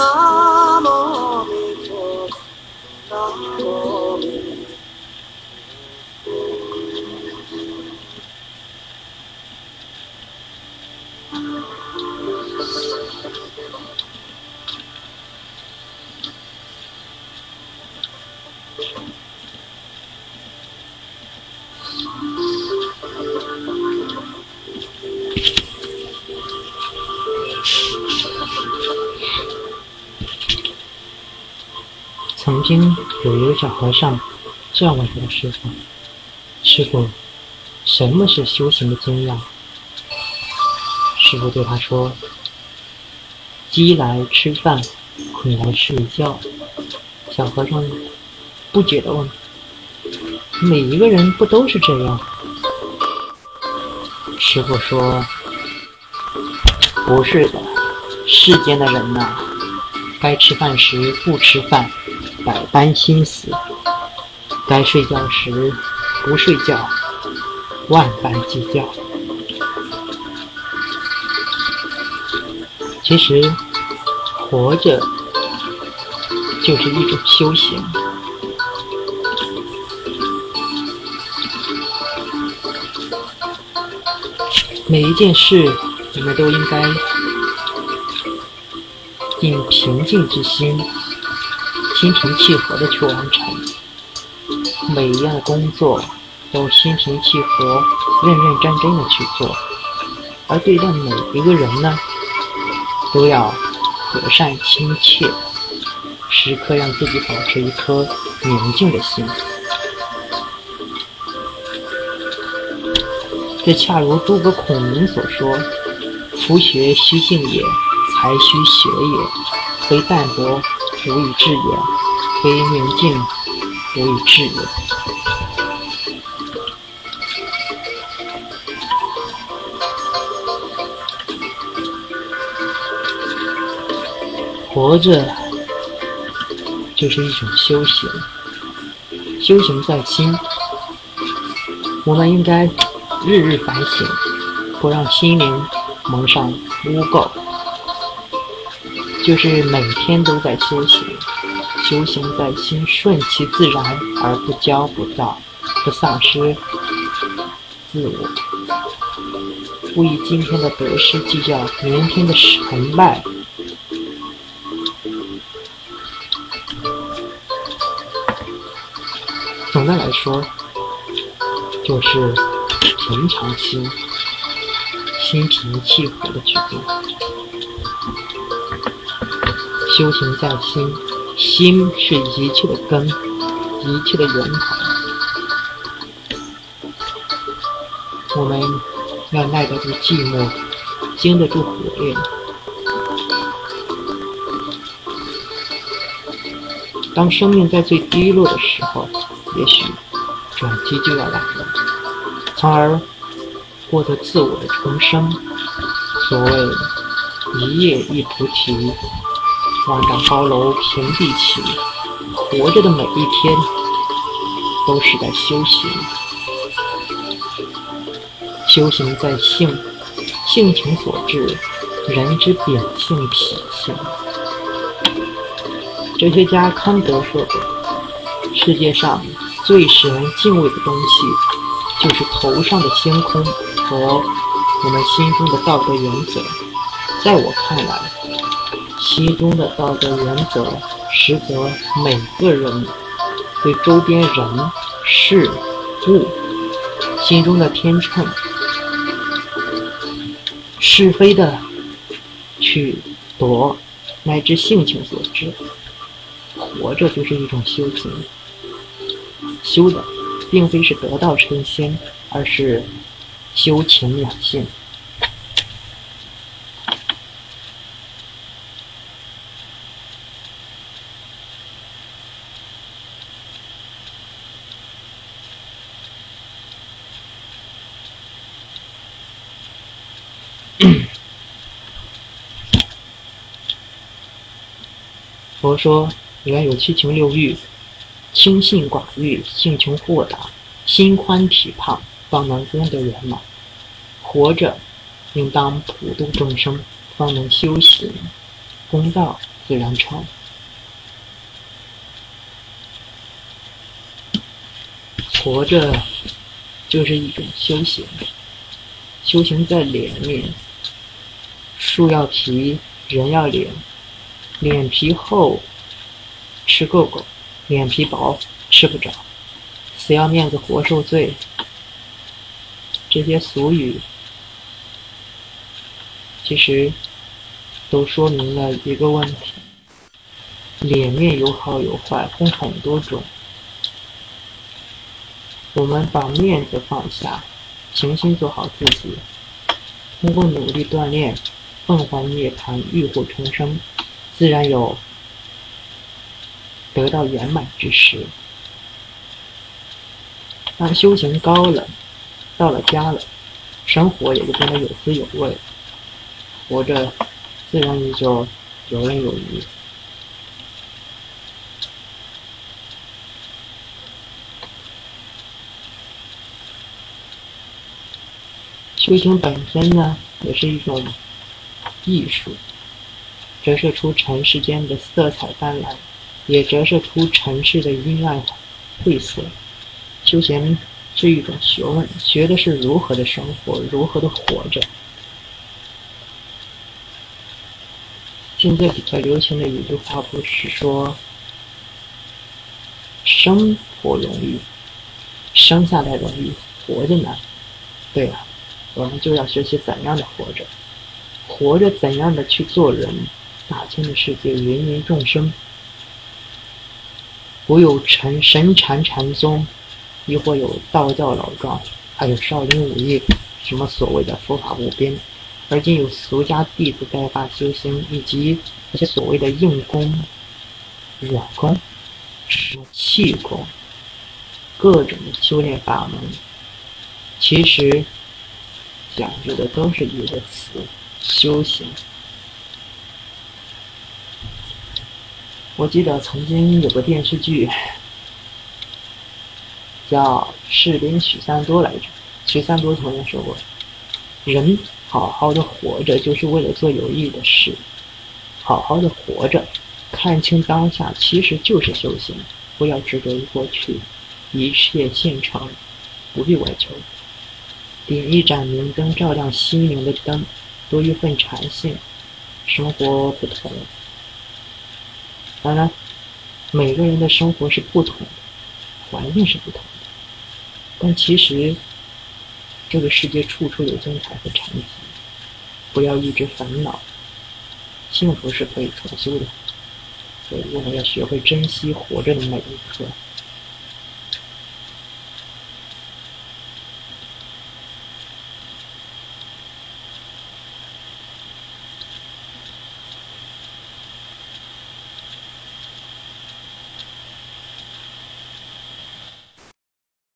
南无阿弥陀佛南无阿弥陀。曾经有一个小和尚这样问他的师傅：“师傅，什么是修行的精要？”师傅对他说：“饥来吃饭，困来睡觉。”小和尚不解地问：“每一个人不都是这样？”师傅说：“不是的，世间的人呐，该吃饭时不吃饭。”百般心思，该睡觉时不睡觉，万般计较。其实，活着就是一种修行。每一件事，我们都应该以平静之心。心平气和的去完成每一样工作，都心平气和、认认真真的去做。而对待每一个人呢，都要和善亲切，时刻让自己保持一颗宁静的心。这恰如诸葛孔明所说：“夫学须静也，才须学也，非淡泊。”无以致也，非宁静无以致也。活着就是一种修行，修行在心。我们应该日日反省，不让心灵蒙上污垢。就是每天都在修行，修行在心，顺其自然而不骄不躁，不丧失自我，不以今天的得失计较明天的成败。总的来说，就是平常心，心平气和的去做。修行在心，心是一切的根，一切的源头。我们要耐得住寂寞，经得住苦练。当生命在最低落的时候，也许转机就要来了，从而获得自我的重生。所谓一叶一菩提。万丈高楼平地起，活着的每一天都是在修行。修行在性，性情所致，人之秉性脾性。哲学家康德说过：“世界上最使人敬畏的东西，就是头上的星空和我们心中的道德原则。”在我看来。其中的道德原则，实则每个人对周边人事物心中的天秤，是非的去夺，乃至性情所致。活着就是一种修行，修的并非是得道成仙，而是修情养性。佛说：人有七情六欲，轻信寡欲，性情豁达，心宽体胖，方能功德圆满。活着，应当普度众生，方能修行，公道自然成。活着就是一种修行，修行在脸面。树要皮，人要脸。脸皮厚，吃够够；脸皮薄，吃不着。死要面子活受罪。这些俗语，其实都说明了一个问题：脸面有好有坏，分很多种。我们把面子放下，诚心做好自己，通过努力锻炼，凤凰涅槃，浴火重生。自然有得到圆满之时。当修行高了，到了家了，生活也就变得有滋有味，活着自然也就游刃有余。修行本身呢，也是一种艺术。折射出尘世间的色彩斑斓，也折射出城市的阴暗晦涩。休闲是一种学问，学的是如何的生活，如何的活着。现在比较流行的一句话不是说“生活容易，生下来容易，活着难”。对了，我们就要学习怎样的活着，活着怎样的去做人。大千的世界，芸芸众生，古有禅神禅禅宗，亦或有道教老庄，还有少林武艺，什么所谓的佛法无边，而今有俗家弟子带发修行，以及那些所谓的硬功、软功、什么气功，各种的修炼法门，其实讲究的都是一个词：修行。我记得曾经有个电视剧叫《士兵许三多》来着，许三多曾经说过：“人好好的活着，就是为了做有意义的事。好好的活着，看清当下，其实就是修行。不要执着于过去，一切现成，不必外求。点一盏明灯，照亮心灵的灯，多一份禅性，生活不同。”当然，每个人的生活是不同的，环境是不同的，但其实这个世界处处有精彩和传奇。不要一直烦恼，幸福是可以重修的，所以我们要学会珍惜活着的每一刻。